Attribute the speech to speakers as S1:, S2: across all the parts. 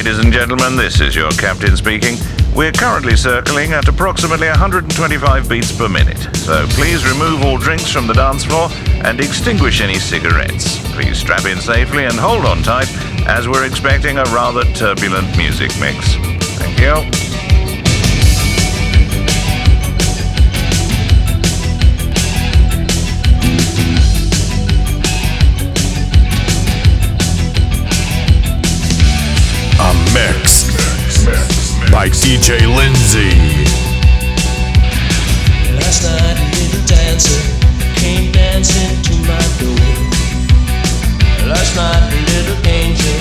S1: ladies and gentlemen, this is your captain speaking. We're currently circling at approximately 125 beats per minute, so please remove all drinks from the dance floor and extinguish any cigarettes. Please strap in safely and hold on tight, as we're expecting a rather turbulent music mix. Thank you.
S2: like DJ Lindsay.
S3: Last night a little dancer came dancing to my door. Last night a little angel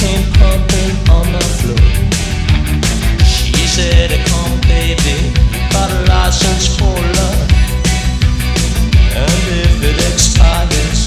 S3: came pumping on the floor. She said, "Come, baby, got a license for love, and if it expires,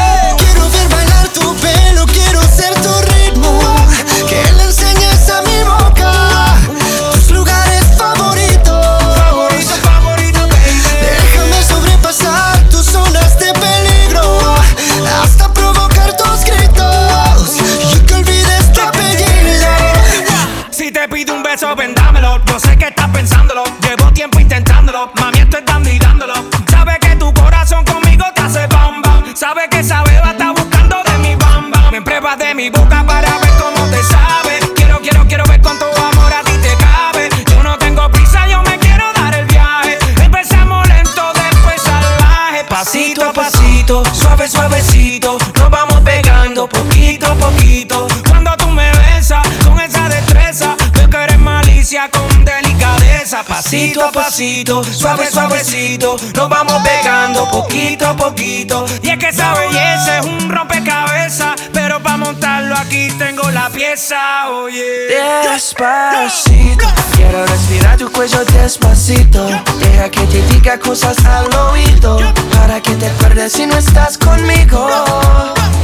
S4: poquito, poquito, poquito. Cuando tú me besas con esa destreza, veo que eres malicia con delicadeza.
S5: Pasito a pasito, suave, suavecito, nos vamos pegando poquito a poquito.
S4: Y es que esa belleza es un rompecabezas, pero para montarlo aquí tengo la pieza, oye.
S5: Despacito, quiero respirar tu cuello despacito. Deja que te diga cosas al oído, para que te acuerdes si no estás conmigo.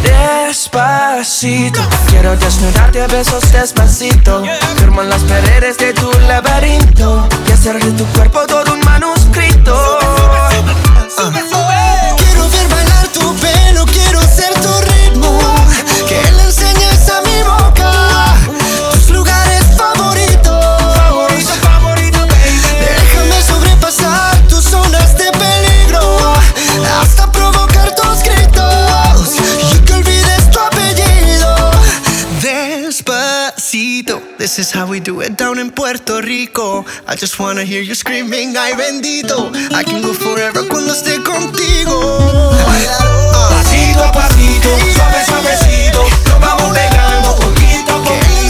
S5: Despacito Quiero desnudarte a besos despacito Firmo las paredes de tu laberinto Y hacer de tu cuerpo todo un manuscrito
S6: uh. This is how we do it down in Puerto Rico. I just wanna hear you screaming, ay bendito. I can go forever cuando esté contigo.
S5: Pasito a pasito, suave suavecito, nos vamos pegando poquito a poquito.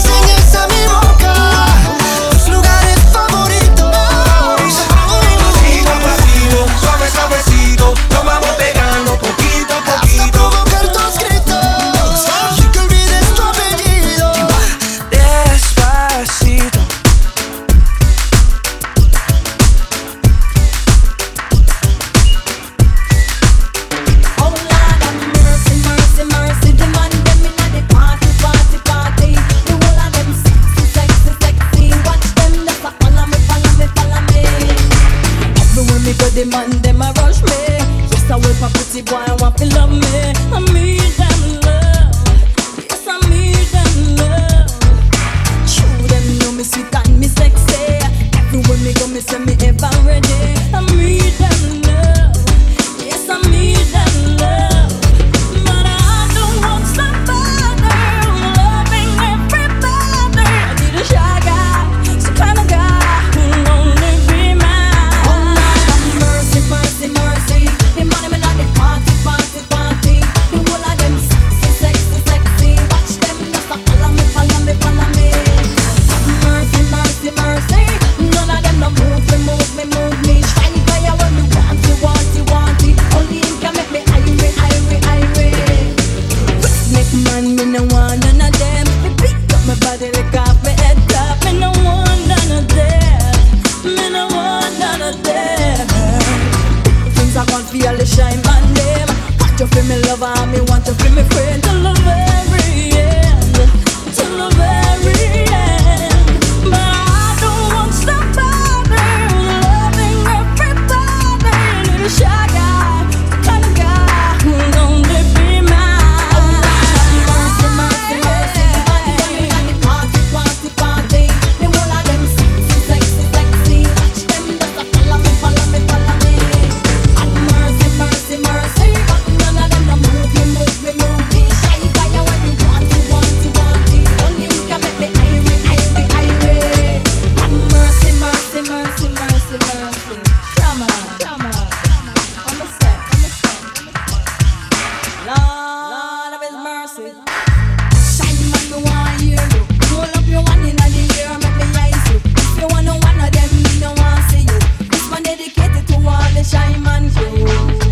S7: the shy man groove.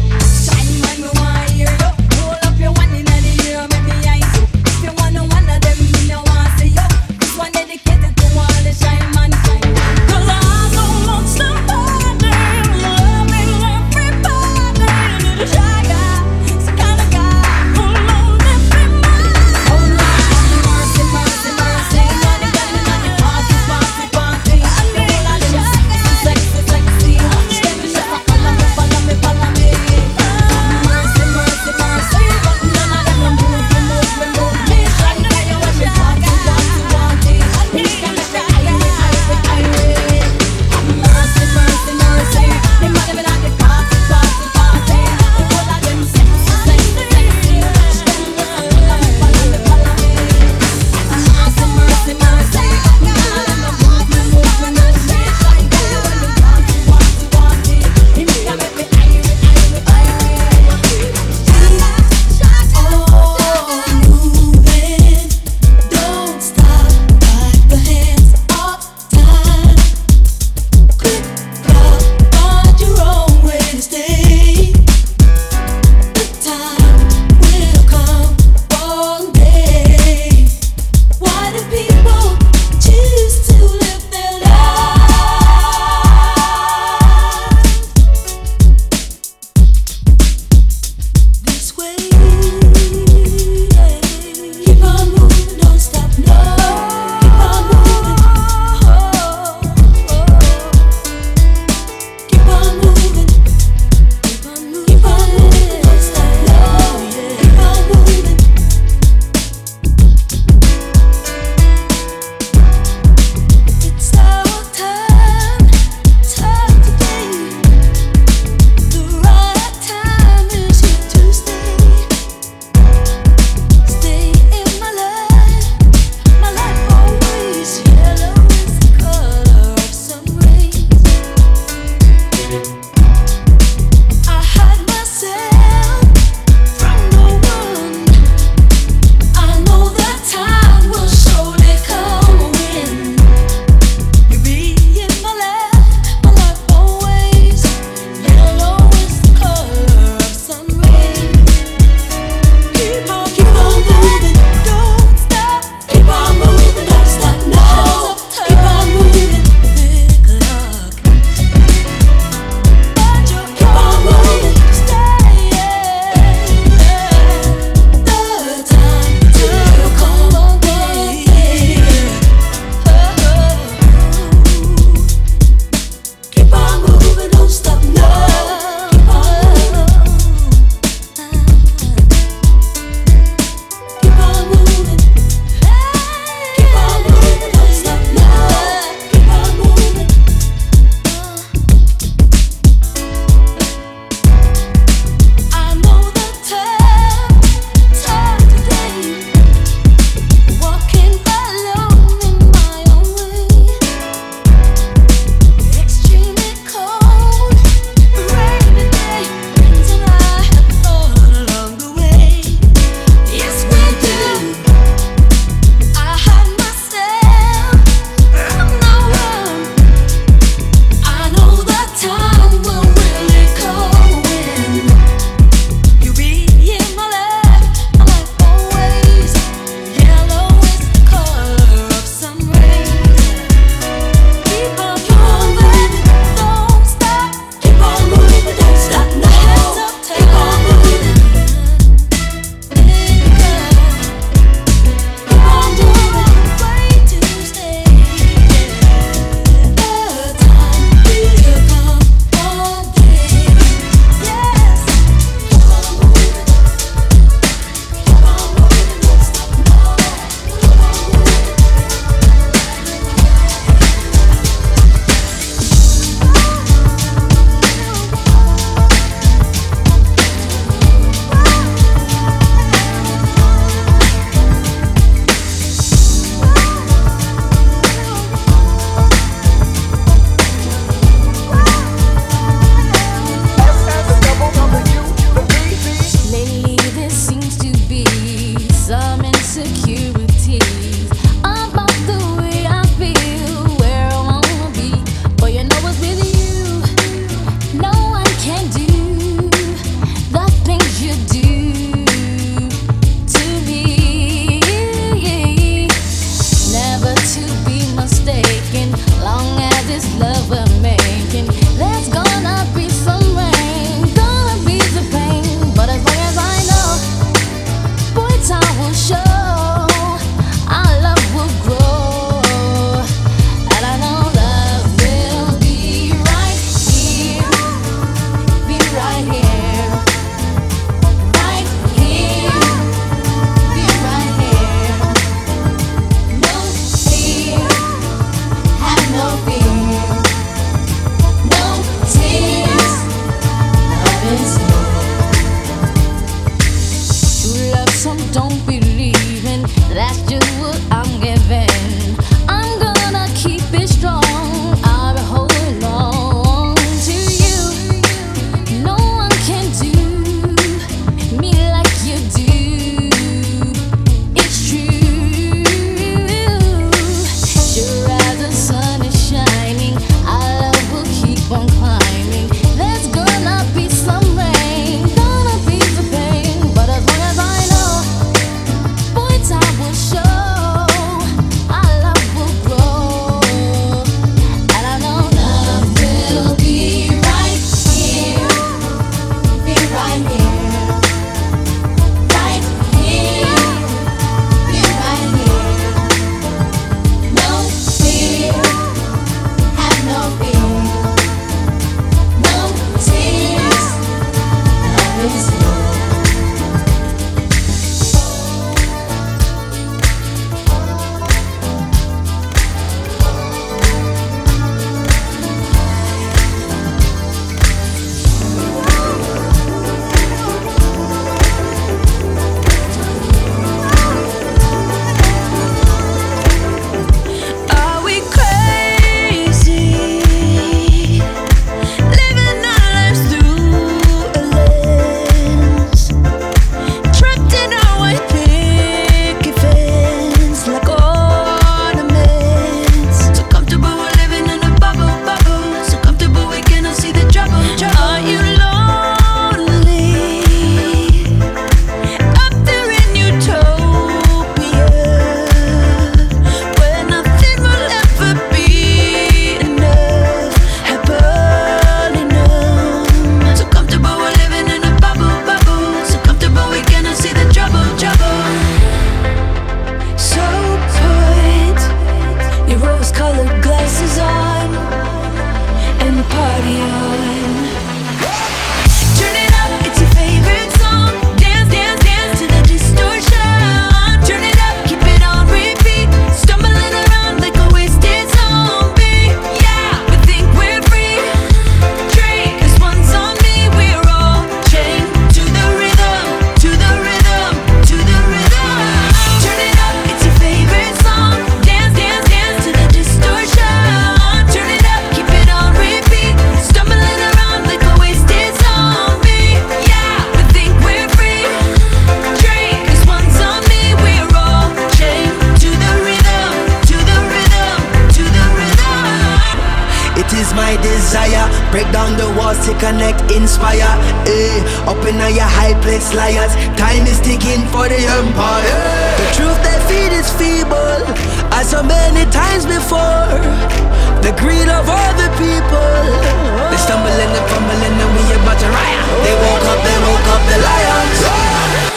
S7: That's just what is my desire. Break down the walls to connect, inspire. Eh, up in your high place, liars. Time is ticking for the empire. The truth they feed is feeble, as so many times before. The greed of other people. They stumble and fumbling, and we about to riot. They woke up, they woke up, the lions.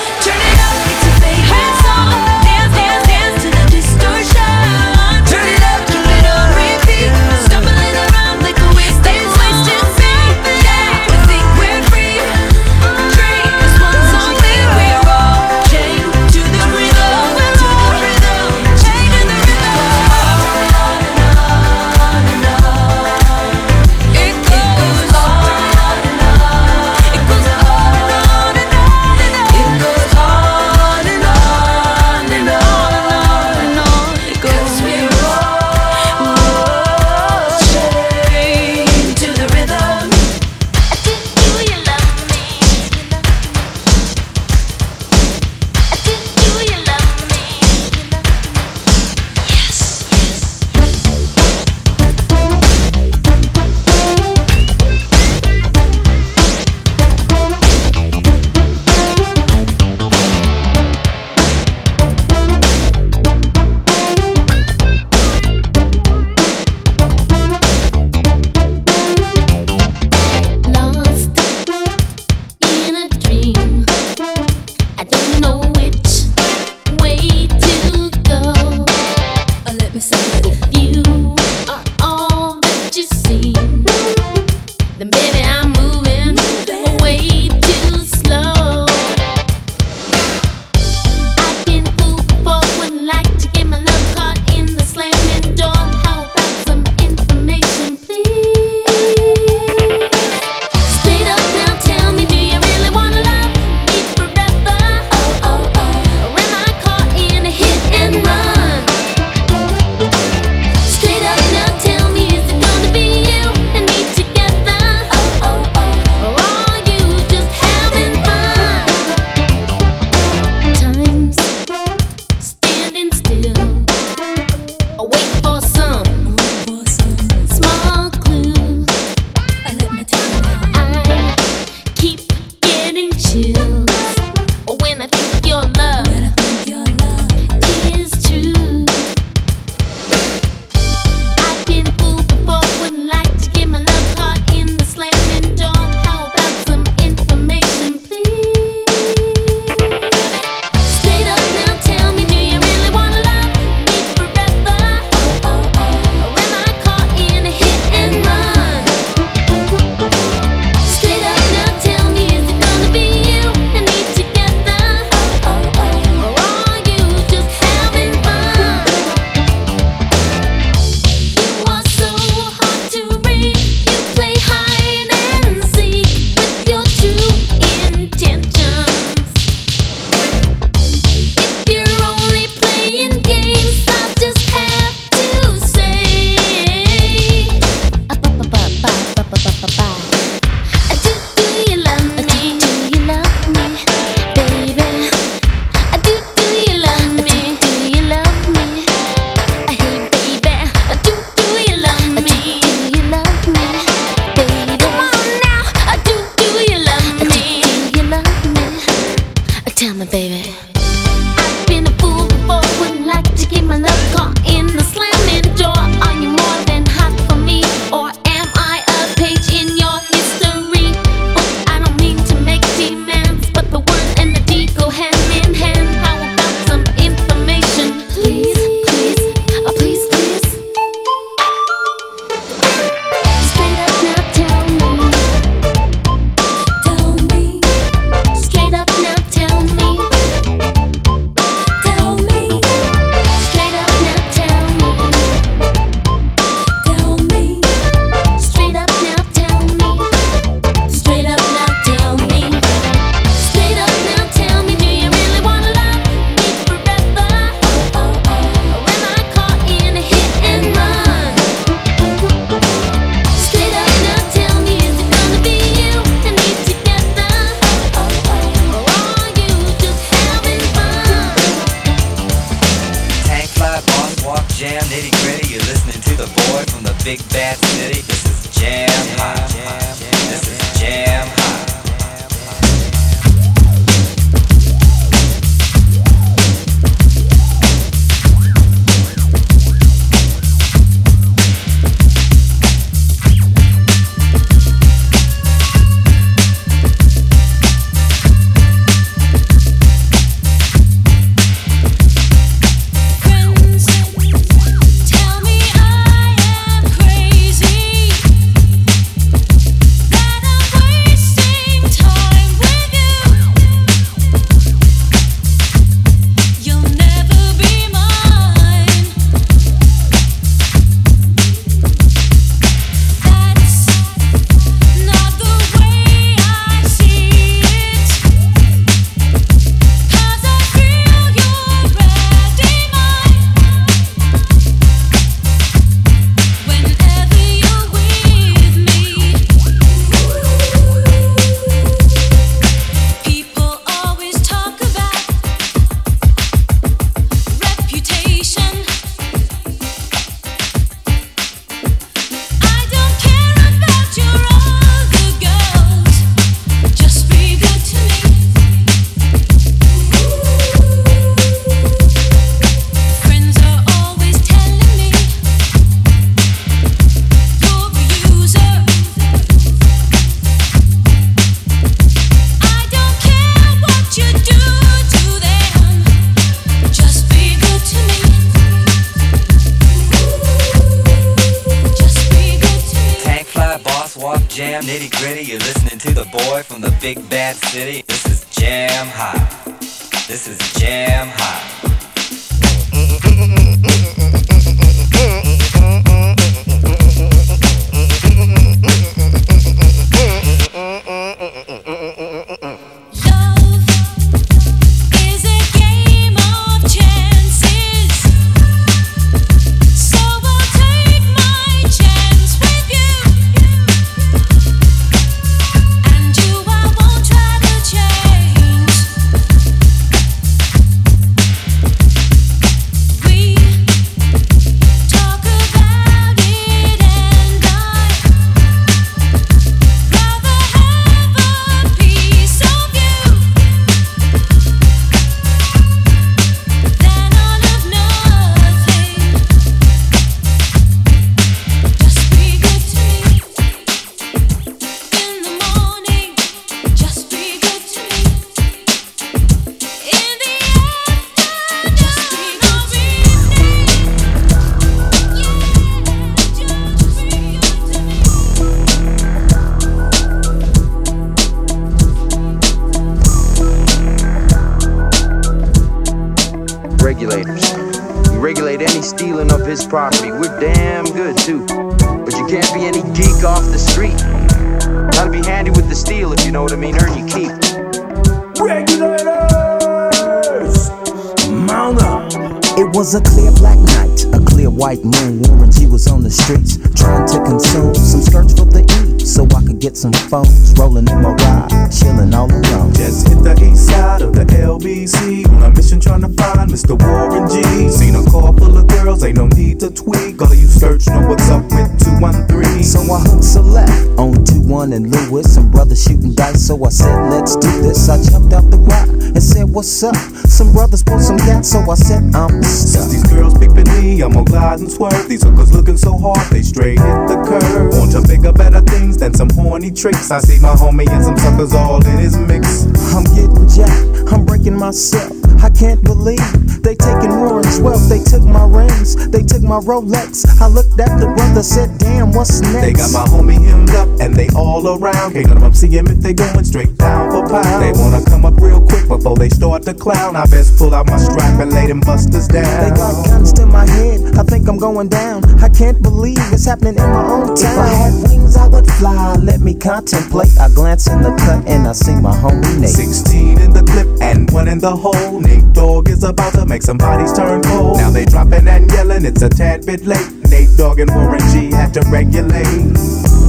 S8: Search know what's up with 213.
S9: So I hooked select on 2 1 and Lewis. Some brothers shooting dice, so I said, let's do this. I jumped out the rock and said, what's up? Some brothers pulled some gas, so I said, I'm
S8: Since
S9: stuck.
S8: these girls peeping me, I'm gonna glide and swerve. These hookers looking so hard, they straight hit the curve. Want to bigger, better things than some horny tricks. I see my homie and some suckers all in his mix.
S9: I'm getting jacked, I'm breaking myself. I can't believe they taking than twelve. They took my rings, they took my Rolex. I looked at the brother, said, damn, what's next?
S8: They got my homie hemmed up and they all around. Can't none of them see him if they going straight down for pound. They wanna come up real quick before they start to clown. I best pull out my strap and lay them busters
S9: They
S8: down.
S9: got guns to my head. I think I'm going down. I can't believe it's happening in my own town. If I had wings, I would fly. Let me contemplate. I glance in the cut and I see my homie Nate.
S8: 16 in the clip and one in the hole. Nate Dogg is about to make some bodies turn cold. Now they dropping and yelling, it's a tad bit late. Nate Dogg and Warren G had to regulate.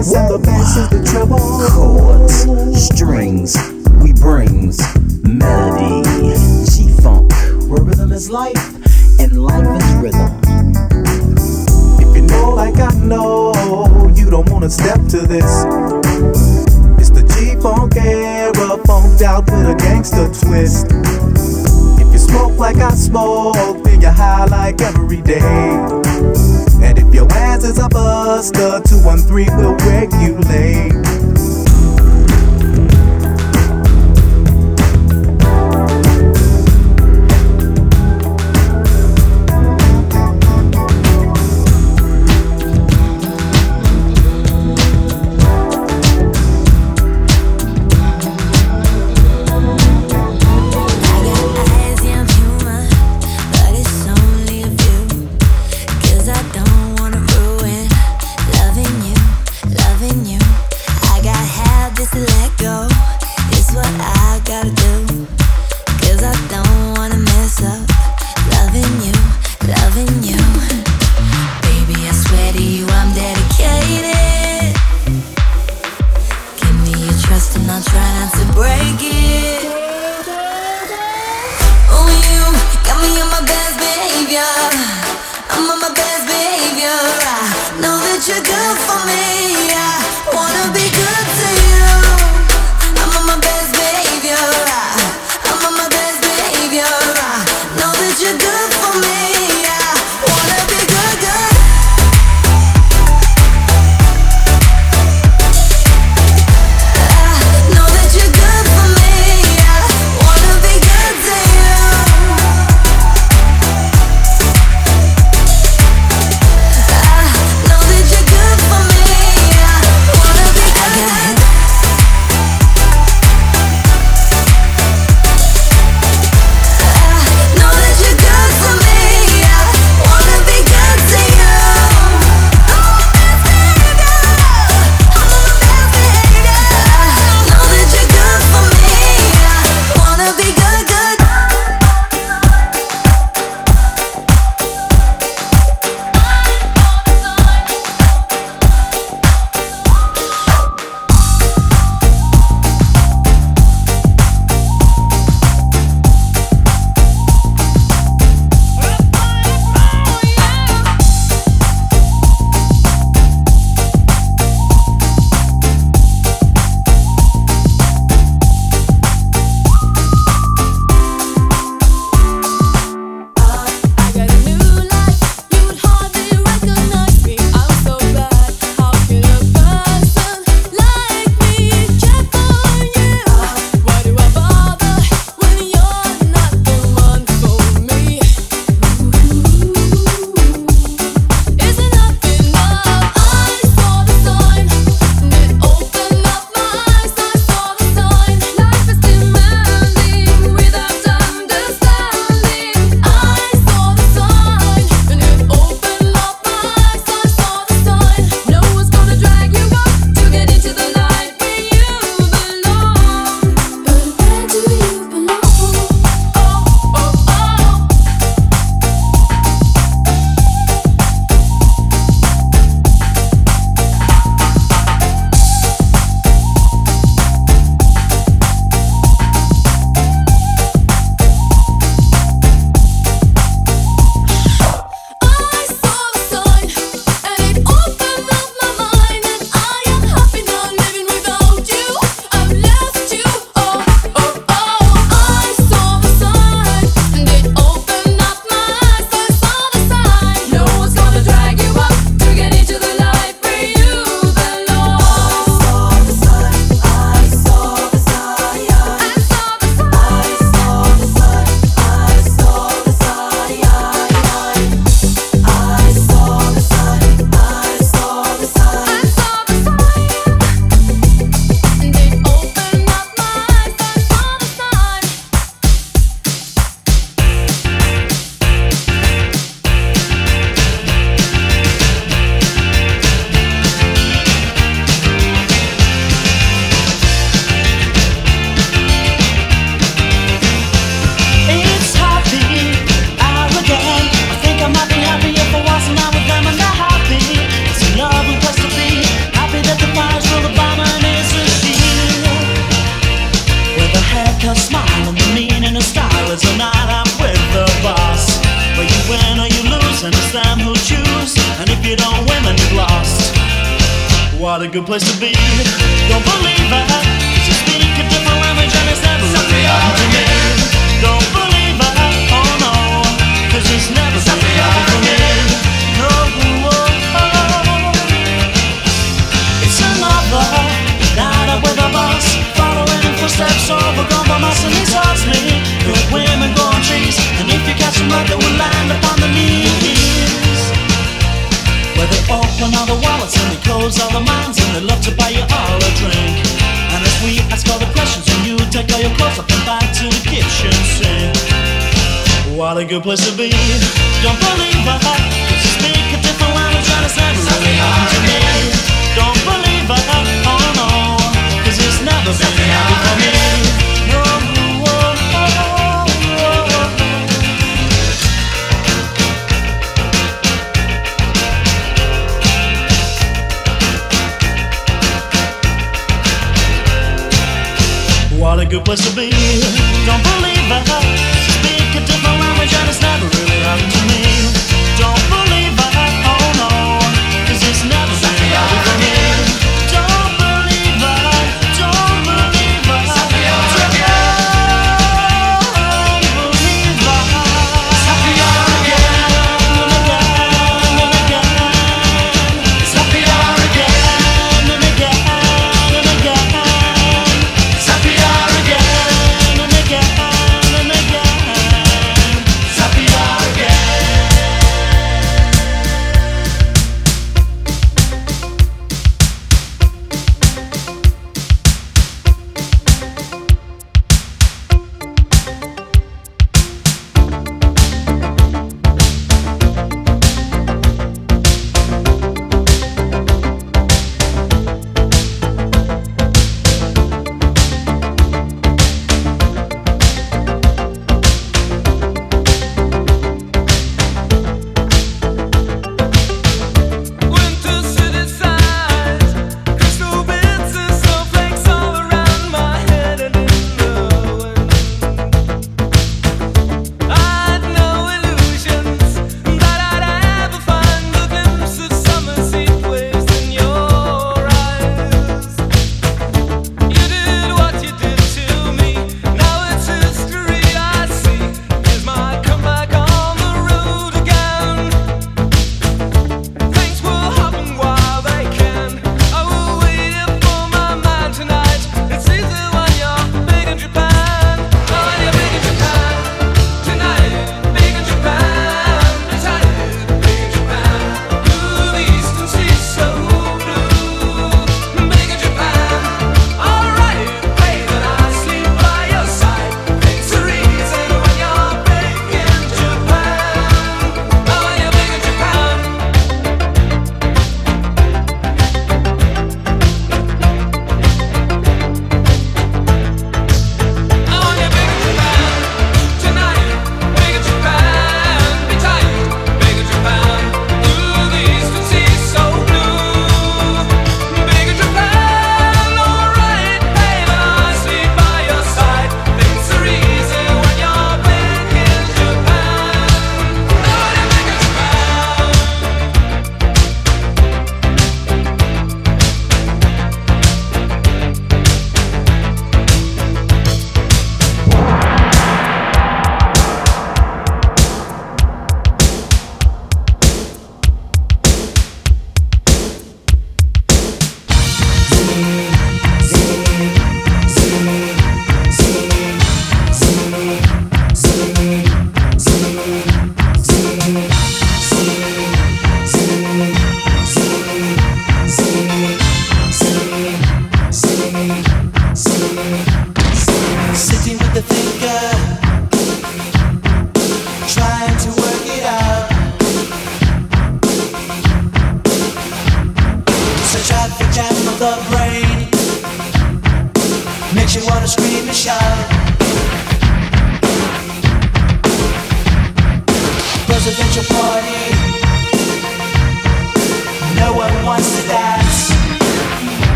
S8: bass the bass is the treble.
S9: Chords, strings, we brings melody. G funk, where rhythm is life and life is rhythm.
S8: If you know like I know, you don't wanna step to this. It's the G funk era, funked out with a gangster twist. If you smoke like I smoke, then you high like every day. And if your ass is a buster, 213 will
S5: wake you
S10: late.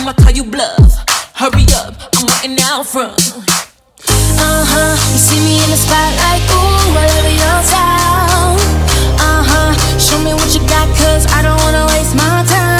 S11: I'ma call you bluff. Hurry up, I'm waiting out front.
S12: Uh huh. You see me in the spotlight, ooh, I love your style. Uh huh. Show me what you got, cause I don't wanna waste my time.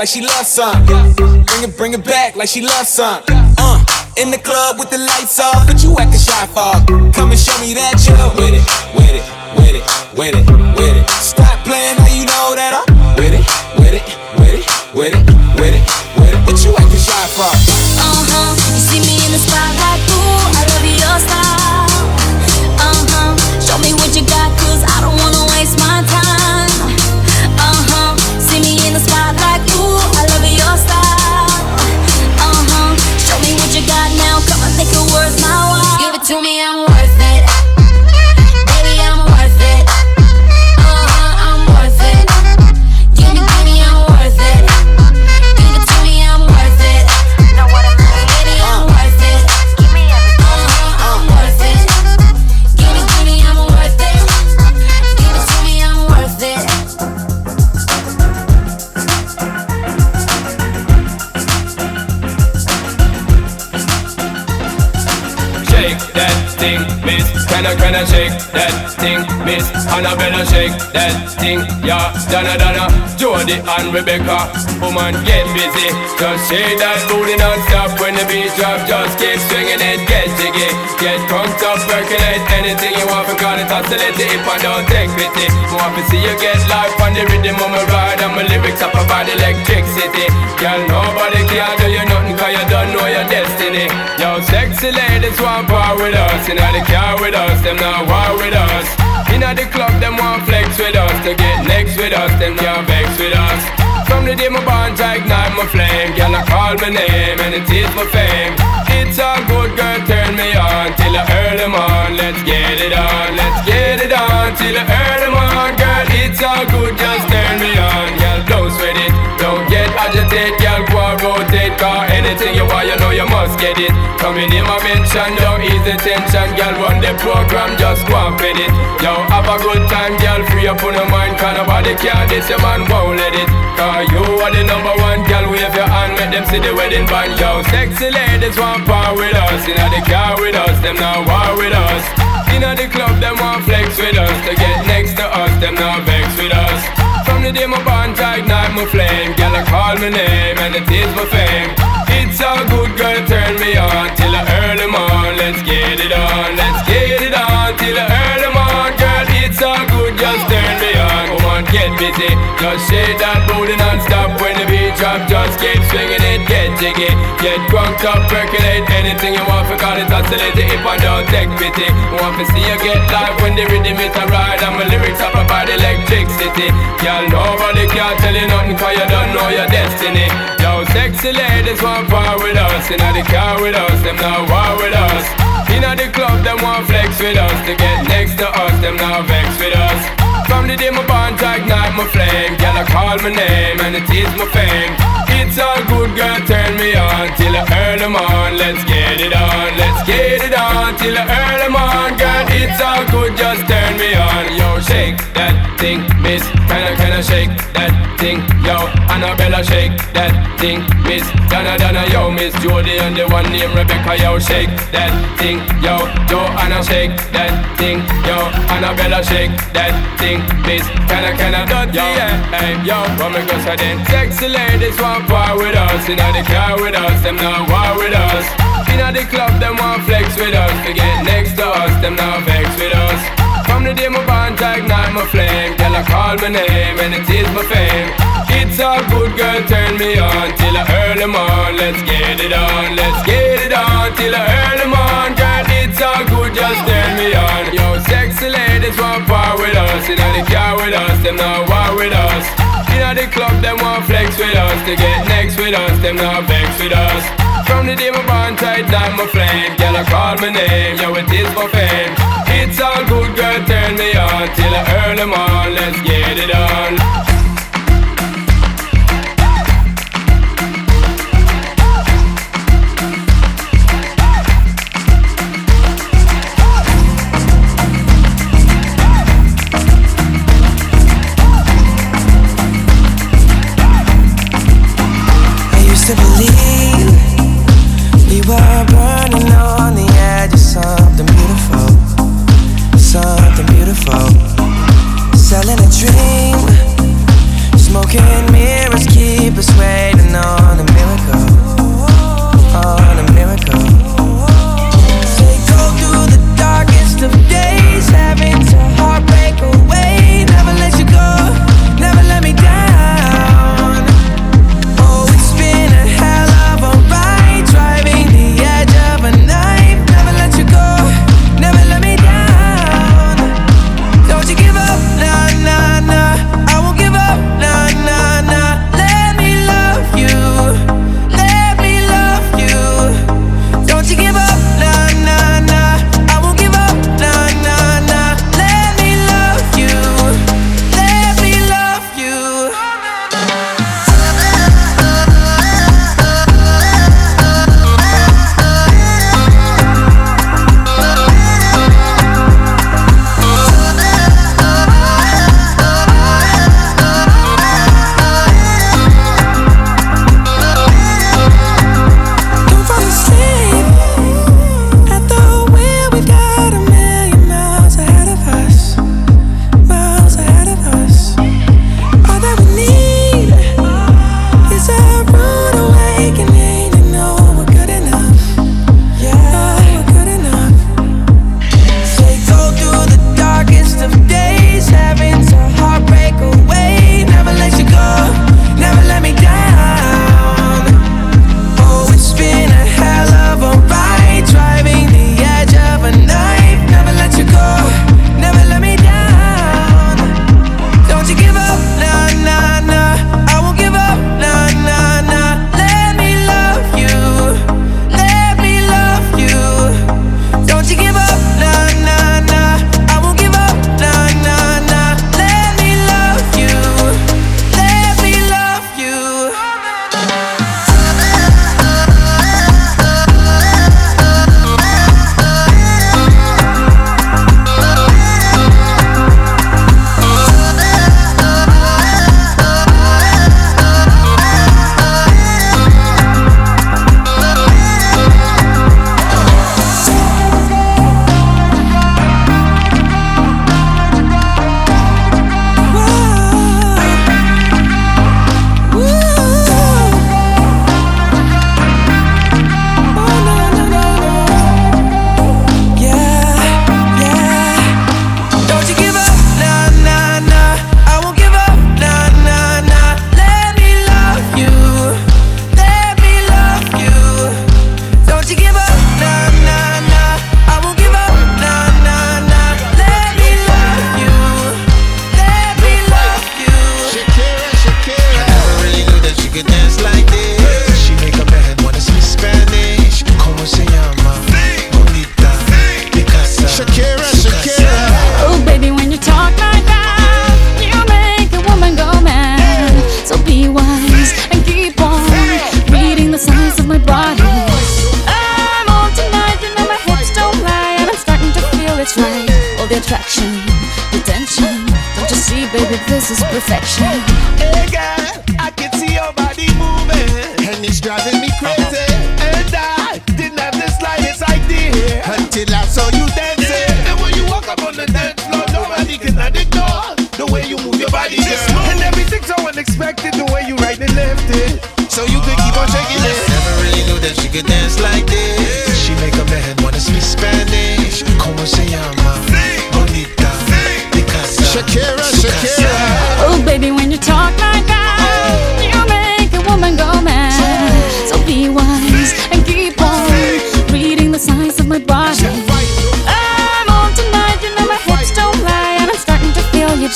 S10: like she loves some. Bring it, bring it back like she loves some. Uh, in the club with the lights off, but you acting shy for. Come and show me that you're with it, with it, with it, with it,
S13: kinda shake that thing, Miss Annabella shake that thing, yeah, Donna Donna, Jody and Rebecca, woman get busy, just shake that booty non-stop when the beat drop, just keep swinging it, get jiggy, get drunk up, percolate anything you want, because it. Oscillate if I don't take pity, want to see you get life on the rhythm of my ride, and my lyrics up about electricity, girl nobody can do you nothing, cause you don't know your destiny, yo sexy ladies want part with us, you know the car with us, them not war with us. Inna the club, them want flex with us. To get next with us, them can't vex with us. From the day my bond, I ignite my flame. Girl, I call my name and it is my fame. It's a good girl, turn me on till I earn them on. Let's get it on, let's get it on till I earn them on. Girl, it's all good, just turn me on. Girl, don't sweat it, don't get agitated. Girl, go and rotate, cause anything you want, you know you must get it. Coming in my mention, don't ease the tension. Girl, run the program, just go and fit it. Yo, have a good time, girl, free up on your mind. Cause nobody can this, your man won't let it. Cause you are the number one, girl, wave your hand, make them see the wedding band. Yo, sexy ladies want part with us. Inna the car with us, them now war with us. Inna the club, them want flex with us. To get next to us, them now vex with us. From the day my bond, ignite my flame. Girl, I call my name, and it is my fame. It's a good girl, turn me on till earn them on. Let's get it on, let's get it on till them on. Girl, it's all good, just turn me on. Come on, get busy, just shake that booty non-stop when the beat drop. Just keep swinging it, get jiggy, get drunk up, percolate anything you want. It, oscillate it if I don't take pity. Want to see you get live when the rhythm is a ride and my lyrics up about electricity. Girl, nobody can tell you nothing 'cause you don't know your destiny. Yo, sexy ladies want part with us. And Inna the car with us, them now war with us. Inna the club, them want flex with us. To get next to us, them now vex with us. From the day my bond, I ignite my flame. Girl, I call my name and it is my fame. It's all good, girl, turn me on till I earn them on. Let's get it on, let's get it on till I earn them on. Girl, it's all good, just turn me on. Yo, shake that thing, miss. Kinda, kinda shake that thing. Yo, Annabella, shake that thing, miss. Donna, Donna, yo, miss Jody and the one named Rebecca, yo, shake that thing. Yo, Joanna, shake that thing. Yo, Annabella, shake that thing, miss. Kinda, kinda dirty, yeah. Hey, yo, me go say then? Sexy ladies want part with us. Inna the car with us, them not war with us. Inna the club, them want flex with us. To get next to us, them not vex with us. From the day my bond, I ignite my flame. Girl, I call my name and it is my fame. It's all good, girl, turn me on till I earn them on. Let's get it on, let's get it on till I earn them on. Girl, it's all good, just turn me on. Yo, sexy ladies want part with us. Inna the car with us, them not war with us. Inna the club, them want flex with us. To get next with us, them not vex with us. From the day my bond tight down my flame, girl, I call my name, yo, it is my fame. It's all good, girl, turn me on till I earn them on. Let's get it on.
S14: dream,
S7: smoking mirrors.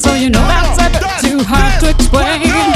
S7: so you know that's a bit too hard to explain.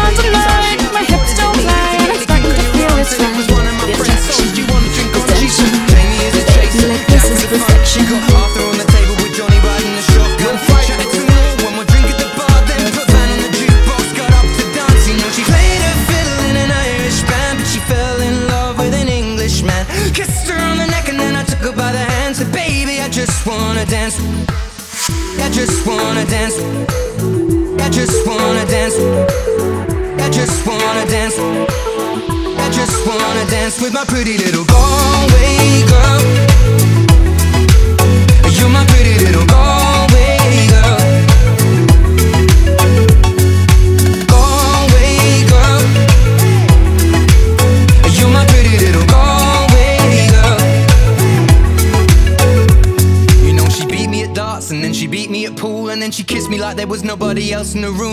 S7: on tonight, my hips don't lie, I'm starting to feel it's right. The attraction, the tension. Baby, like this is perfection.
S15: Arthur on the table with Johnny riding the shotgun. Chatted to me, one more drink at the bar, then put Van on the jukebox, got up to dance. You know she played a fiddle in an Irish band, but she fell in love with an Englishman. Kissed her on the neck and then I took her by the hand. Said, baby, I just wanna dance. I just wanna dance. I just wanna dance. I just wanna dance. With my pretty little Galway girl. You're my pretty little Galway girl. Galway girl. You're my pretty little Galway girl. You know she beat me at darts and then she beat me at pool and then she kissed me like there was nobody else in the room.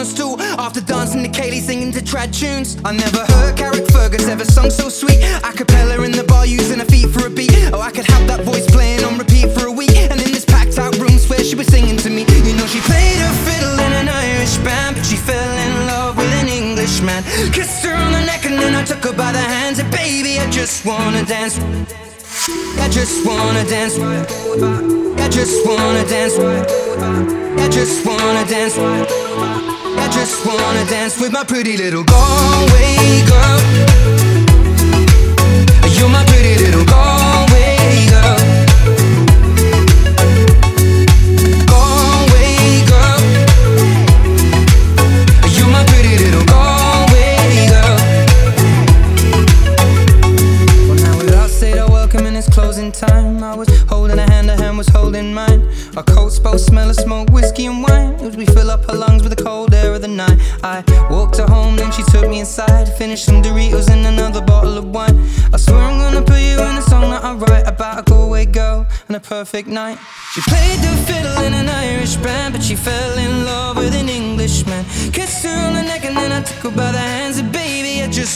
S15: A after dancing to Kaylee singing to trad tunes. I never heard Carrick Fergus ever sung so sweet. A cappella in the bar using her feet for a beat. Oh, I could have that voice playing on repeat for a week. And in this packed out room, swear she was singing to me. You know she played her fiddle in an Irish band, but she fell in love with an Englishman. Kissed her on the neck and then I took her by the hands. And baby, I just wanna dance. I just wanna dance. I just wanna dance. I just wanna dance. Wanna dance with my pretty little Galway girl.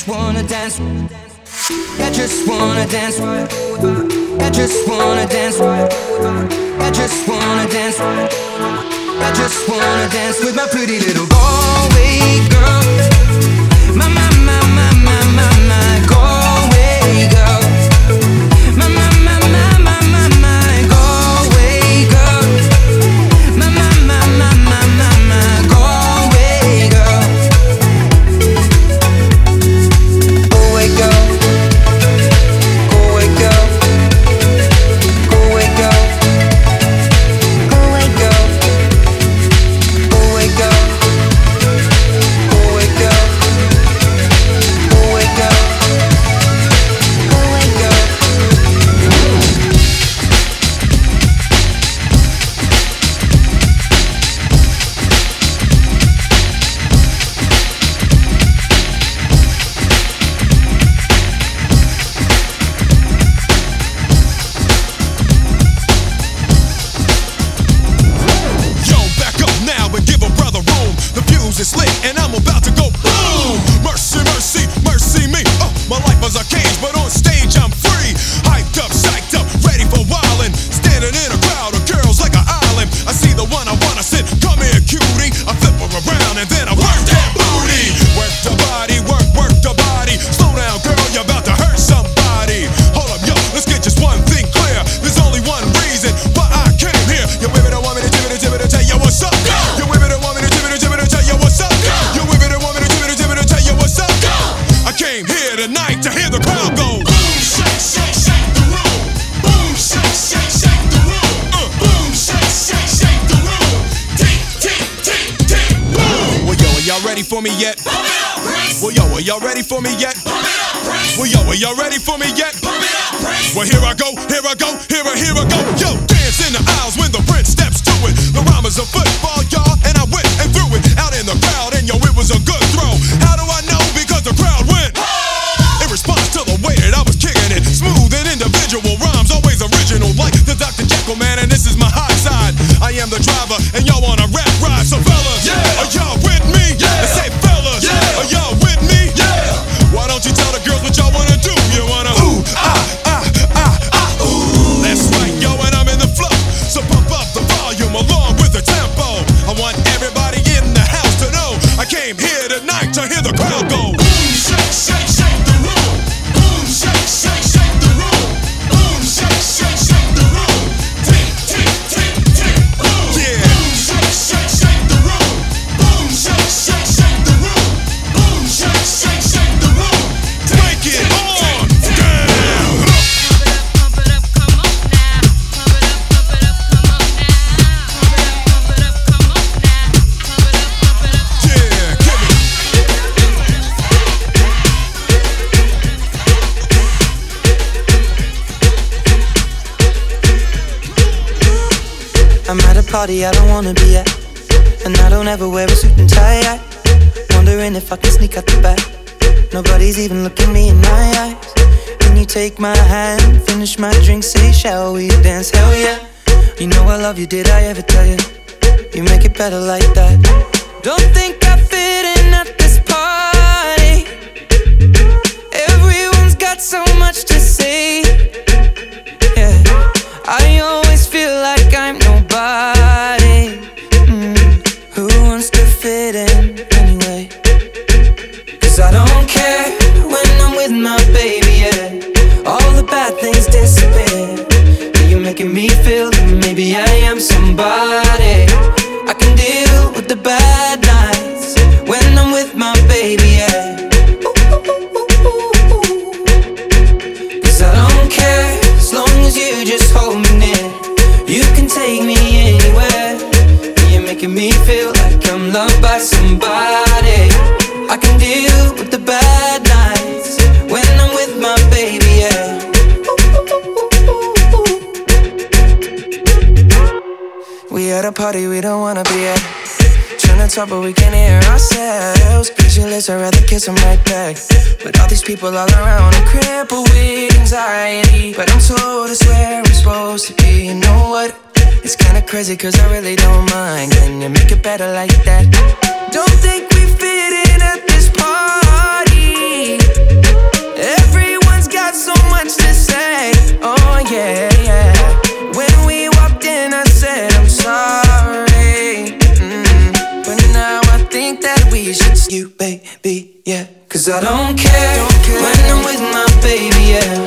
S15: wanna dance. I just wanna dance. I just wanna dance. I just wanna dance. I just wanna dance with my pretty little Galway girl.
S16: and I'm about to go yet? Well, yo, are y'all ready for me yet? Well, yo, are y'all ready for me yet? Well, here I go.
S14: feel maybe I am somebody. I can deal with the bad people all around and crippled with anxiety. But I'm told it's where I'm supposed to be. You know what? It's kinda crazy, cause I really don't mind. Can you make it better like that? Don't think we fit in at this party.
S17: Everyone's got so much to say. Oh, yeah,
S18: yeah. When we walked in, I said, I'm sorry. Mm-hmm. But now I think that we should. You, baby, yeah. Cause I don't care baby, yeah.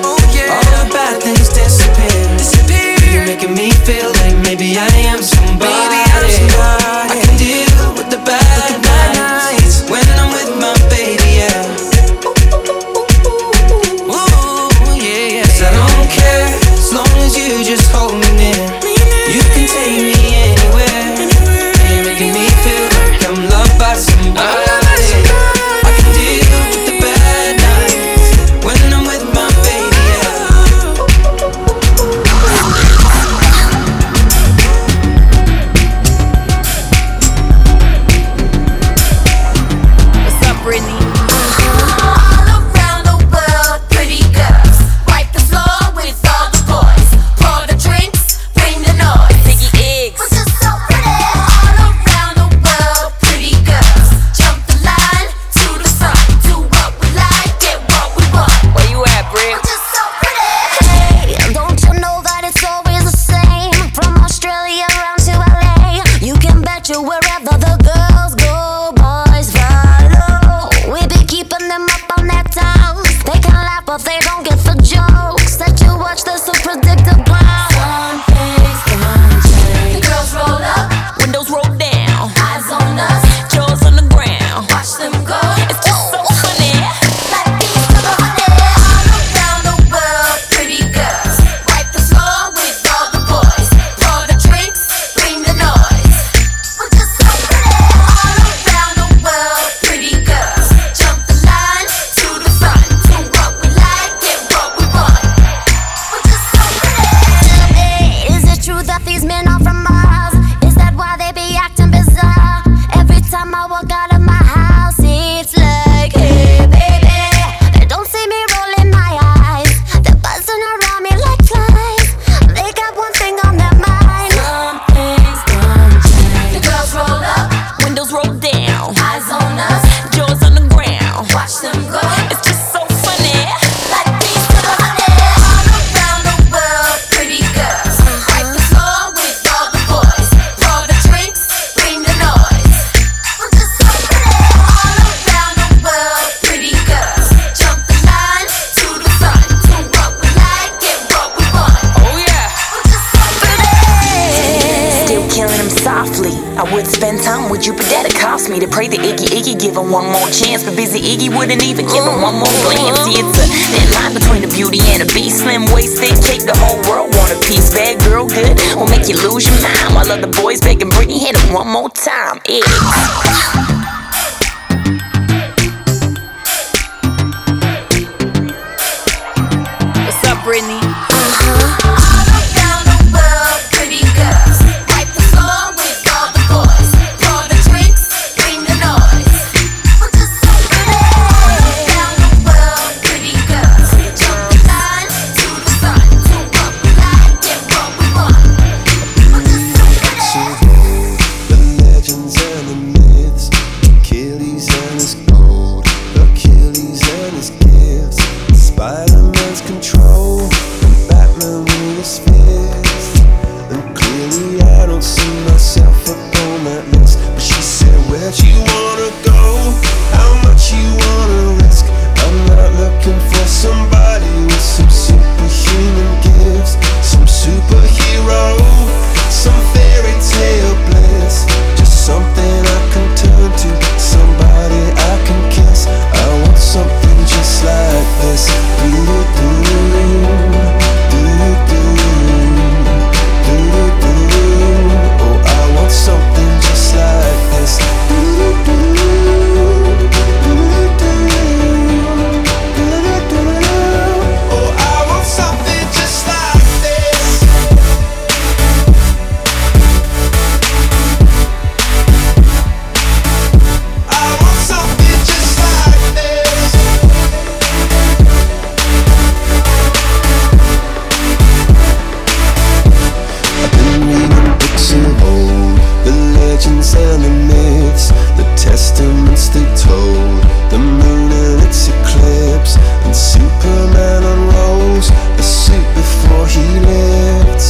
S18: legends and the myths, the testaments they told, the moon and its eclipse, and Superman unrolls the suit before he lived.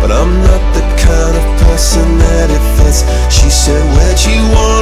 S18: But I'm not the kind of person that it fits. She said, Where'd you want?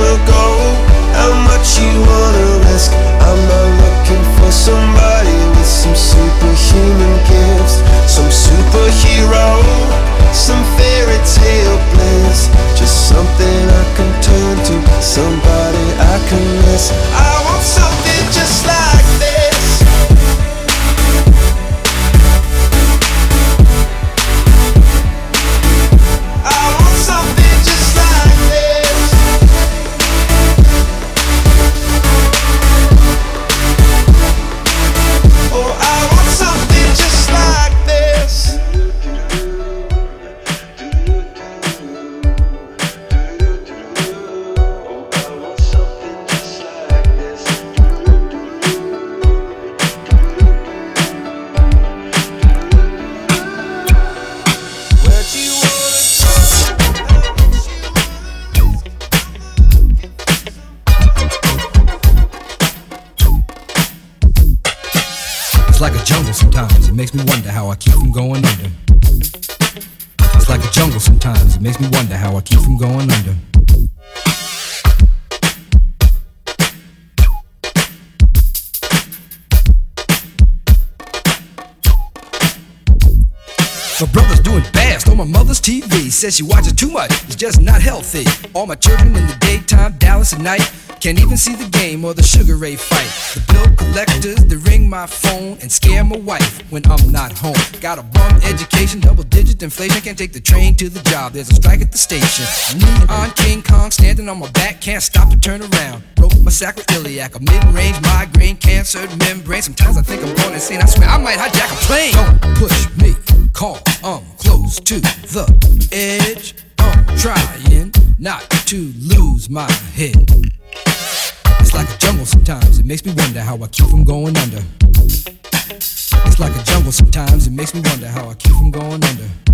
S19: inflation. Can't take the train to the job. There's a strike at the station. Noon on King Kong, standing on my back. Can't stop to turn around. Broke my sacroiliac, a mid-range migraine, cancered membrane. Sometimes I think I'm going insane. I swear I might hijack a plane. Don't push me, call. I'm um, close to the edge. I'm trying not to lose my head. It's like a jungle sometimes. It makes me wonder how I keep from going under. It's like a jungle sometimes. It makes me wonder how I keep from going under.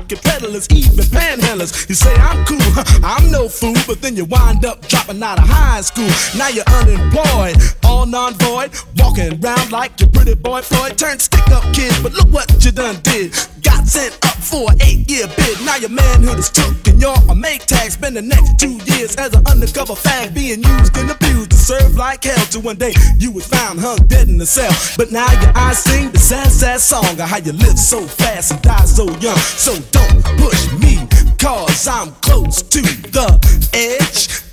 S8: pickpocket peddlers, even panhandlers. You say I'm cool, I'm no fool, but then you wind up dropping out of high school. Now you're unemployed, all non-void, walking around like your pretty boy Floyd. Turned stick-up kid, but look what you done did. Got sent up for an eight-year bid. Now your manhood is took and you're a make tag. Spend the next two years as an undercover fag, being used and abused to serve like hell. Till one day you was found hung dead in the cell. But now your eyes sing the sad, sad song of how you live so fast and die so young. So don't push me, cause I'm close to the edge.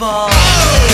S14: Unbelievable.